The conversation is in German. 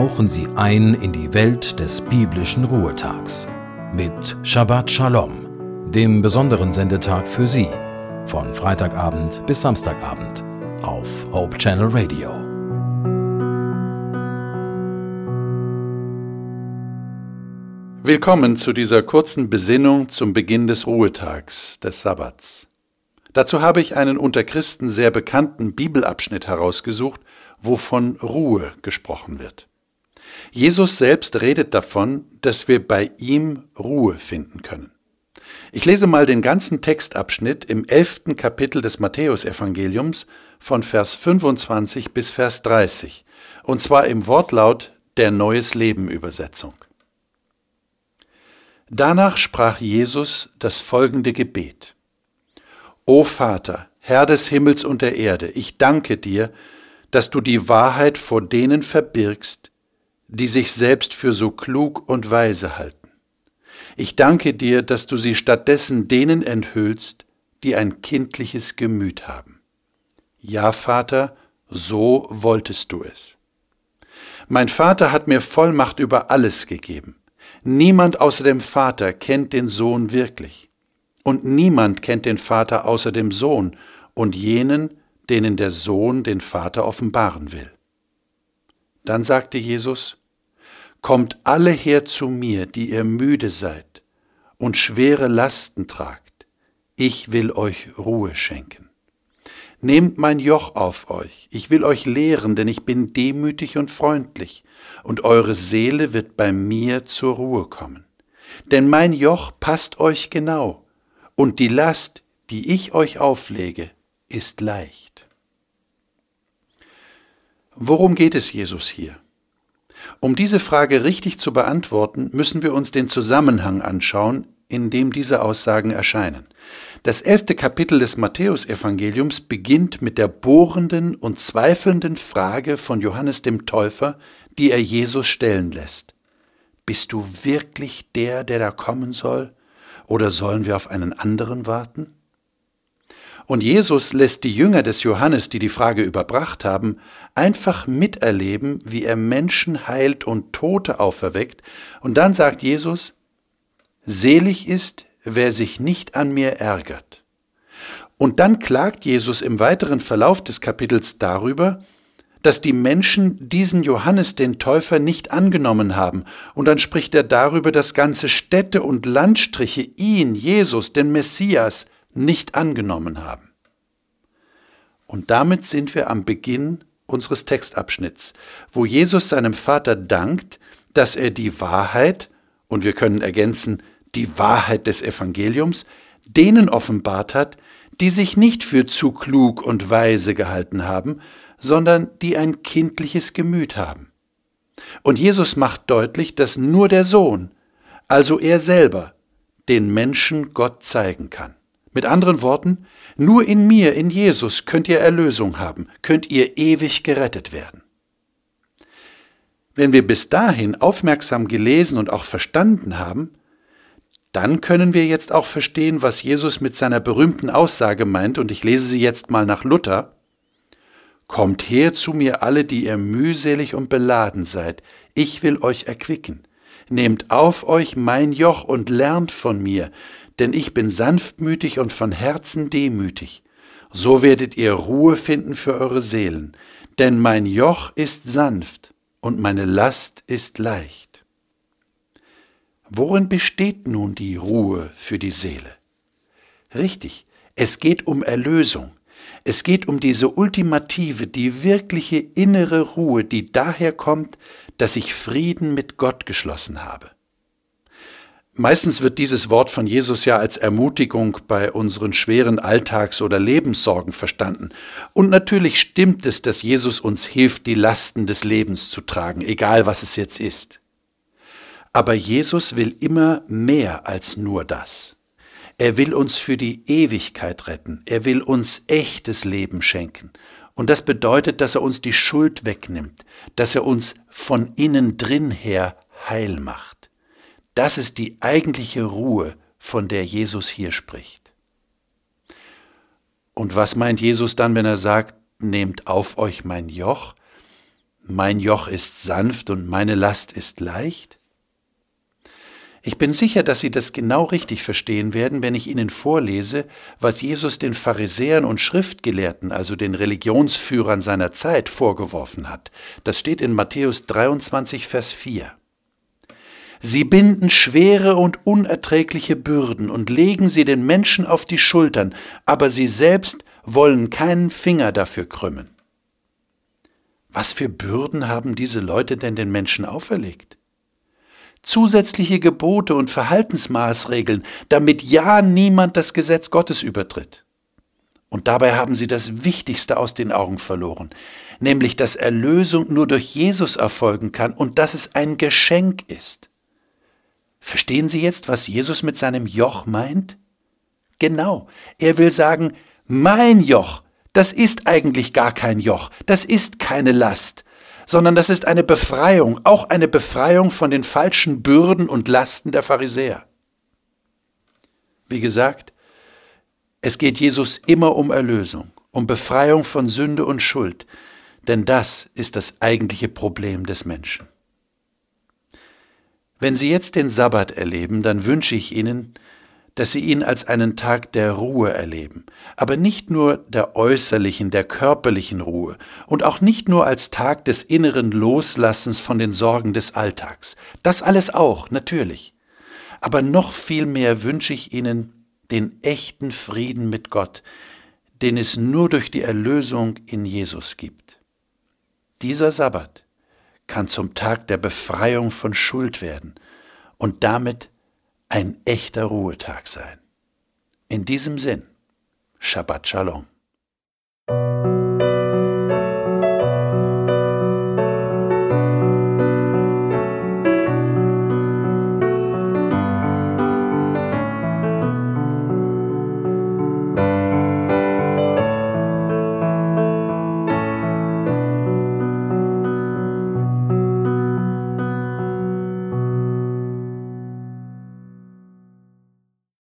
tauchen Sie ein in die Welt des biblischen Ruhetags mit Shabbat Shalom, dem besonderen Sendetag für Sie, von Freitagabend bis Samstagabend auf Hope Channel Radio. Willkommen zu dieser kurzen Besinnung zum Beginn des Ruhetags, des Sabbats. Dazu habe ich einen unter Christen sehr bekannten Bibelabschnitt herausgesucht, wo von Ruhe gesprochen wird. Jesus selbst redet davon, dass wir bei ihm Ruhe finden können. Ich lese mal den ganzen Textabschnitt im elften Kapitel des Matthäusevangeliums von Vers 25 bis Vers 30, und zwar im Wortlaut der Neues Leben Übersetzung. Danach sprach Jesus das folgende Gebet. O Vater, Herr des Himmels und der Erde, ich danke dir, dass du die Wahrheit vor denen verbirgst, die sich selbst für so klug und weise halten. Ich danke dir, dass du sie stattdessen denen enthüllst, die ein kindliches Gemüt haben. Ja, Vater, so wolltest du es. Mein Vater hat mir Vollmacht über alles gegeben. Niemand außer dem Vater kennt den Sohn wirklich. Und niemand kennt den Vater außer dem Sohn und jenen, denen der Sohn den Vater offenbaren will. Dann sagte Jesus, Kommt alle her zu mir, die ihr müde seid und schwere Lasten tragt, ich will euch Ruhe schenken. Nehmt mein Joch auf euch, ich will euch lehren, denn ich bin demütig und freundlich, und eure Seele wird bei mir zur Ruhe kommen. Denn mein Joch passt euch genau, und die Last, die ich euch auflege, ist leicht. Worum geht es Jesus hier? Um diese Frage richtig zu beantworten, müssen wir uns den Zusammenhang anschauen, in dem diese Aussagen erscheinen. Das elfte Kapitel des Matthäusevangeliums beginnt mit der bohrenden und zweifelnden Frage von Johannes dem Täufer, die er Jesus stellen lässt. Bist du wirklich der, der da kommen soll? Oder sollen wir auf einen anderen warten? Und Jesus lässt die Jünger des Johannes, die die Frage überbracht haben, einfach miterleben, wie er Menschen heilt und Tote auferweckt. Und dann sagt Jesus, Selig ist, wer sich nicht an mir ärgert. Und dann klagt Jesus im weiteren Verlauf des Kapitels darüber, dass die Menschen diesen Johannes den Täufer nicht angenommen haben, und dann spricht er darüber, dass ganze Städte und Landstriche ihn, Jesus, den Messias, nicht angenommen haben. Und damit sind wir am Beginn unseres Textabschnitts, wo Jesus seinem Vater dankt, dass er die Wahrheit, und wir können ergänzen, die Wahrheit des Evangeliums, denen offenbart hat, die sich nicht für zu klug und weise gehalten haben, sondern die ein kindliches Gemüt haben. Und Jesus macht deutlich, dass nur der Sohn, also er selber, den Menschen Gott zeigen kann. Mit anderen Worten, nur in mir, in Jesus, könnt ihr Erlösung haben, könnt ihr ewig gerettet werden. Wenn wir bis dahin aufmerksam gelesen und auch verstanden haben, dann können wir jetzt auch verstehen, was Jesus mit seiner berühmten Aussage meint, und ich lese sie jetzt mal nach Luther. Kommt her zu mir alle, die ihr mühselig und beladen seid, ich will euch erquicken. Nehmt auf euch mein Joch und lernt von mir, denn ich bin sanftmütig und von Herzen demütig. So werdet ihr Ruhe finden für eure Seelen, denn mein Joch ist sanft und meine Last ist leicht. Worin besteht nun die Ruhe für die Seele? Richtig, es geht um Erlösung. Es geht um diese ultimative, die wirkliche innere Ruhe, die daher kommt, dass ich Frieden mit Gott geschlossen habe. Meistens wird dieses Wort von Jesus ja als Ermutigung bei unseren schweren Alltags- oder Lebenssorgen verstanden. Und natürlich stimmt es, dass Jesus uns hilft, die Lasten des Lebens zu tragen, egal was es jetzt ist. Aber Jesus will immer mehr als nur das. Er will uns für die Ewigkeit retten. Er will uns echtes Leben schenken. Und das bedeutet, dass er uns die Schuld wegnimmt, dass er uns von innen drin her heil macht. Das ist die eigentliche Ruhe, von der Jesus hier spricht. Und was meint Jesus dann, wenn er sagt, nehmt auf euch mein Joch? mein Joch ist sanft und meine Last ist leicht? Ich bin sicher, dass Sie das genau richtig verstehen werden, wenn ich Ihnen vorlese, was Jesus den Pharisäern und Schriftgelehrten, also den Religionsführern seiner Zeit, vorgeworfen hat. Das steht in Matthäus 23, Vers 4. Sie binden schwere und unerträgliche Bürden und legen sie den Menschen auf die Schultern, aber sie selbst wollen keinen Finger dafür krümmen. Was für Bürden haben diese Leute denn den Menschen auferlegt? Zusätzliche Gebote und Verhaltensmaßregeln, damit ja niemand das Gesetz Gottes übertritt. Und dabei haben sie das Wichtigste aus den Augen verloren, nämlich dass Erlösung nur durch Jesus erfolgen kann und dass es ein Geschenk ist. Verstehen Sie jetzt, was Jesus mit seinem Joch meint? Genau, er will sagen, mein Joch, das ist eigentlich gar kein Joch, das ist keine Last, sondern das ist eine Befreiung, auch eine Befreiung von den falschen Bürden und Lasten der Pharisäer. Wie gesagt, es geht Jesus immer um Erlösung, um Befreiung von Sünde und Schuld, denn das ist das eigentliche Problem des Menschen. Wenn Sie jetzt den Sabbat erleben, dann wünsche ich Ihnen, dass Sie ihn als einen Tag der Ruhe erleben, aber nicht nur der äußerlichen, der körperlichen Ruhe und auch nicht nur als Tag des inneren Loslassens von den Sorgen des Alltags. Das alles auch, natürlich. Aber noch viel mehr wünsche ich Ihnen den echten Frieden mit Gott, den es nur durch die Erlösung in Jesus gibt. Dieser Sabbat kann zum Tag der Befreiung von Schuld werden und damit ein echter Ruhetag sein. In diesem Sinn, Shabbat Shalom.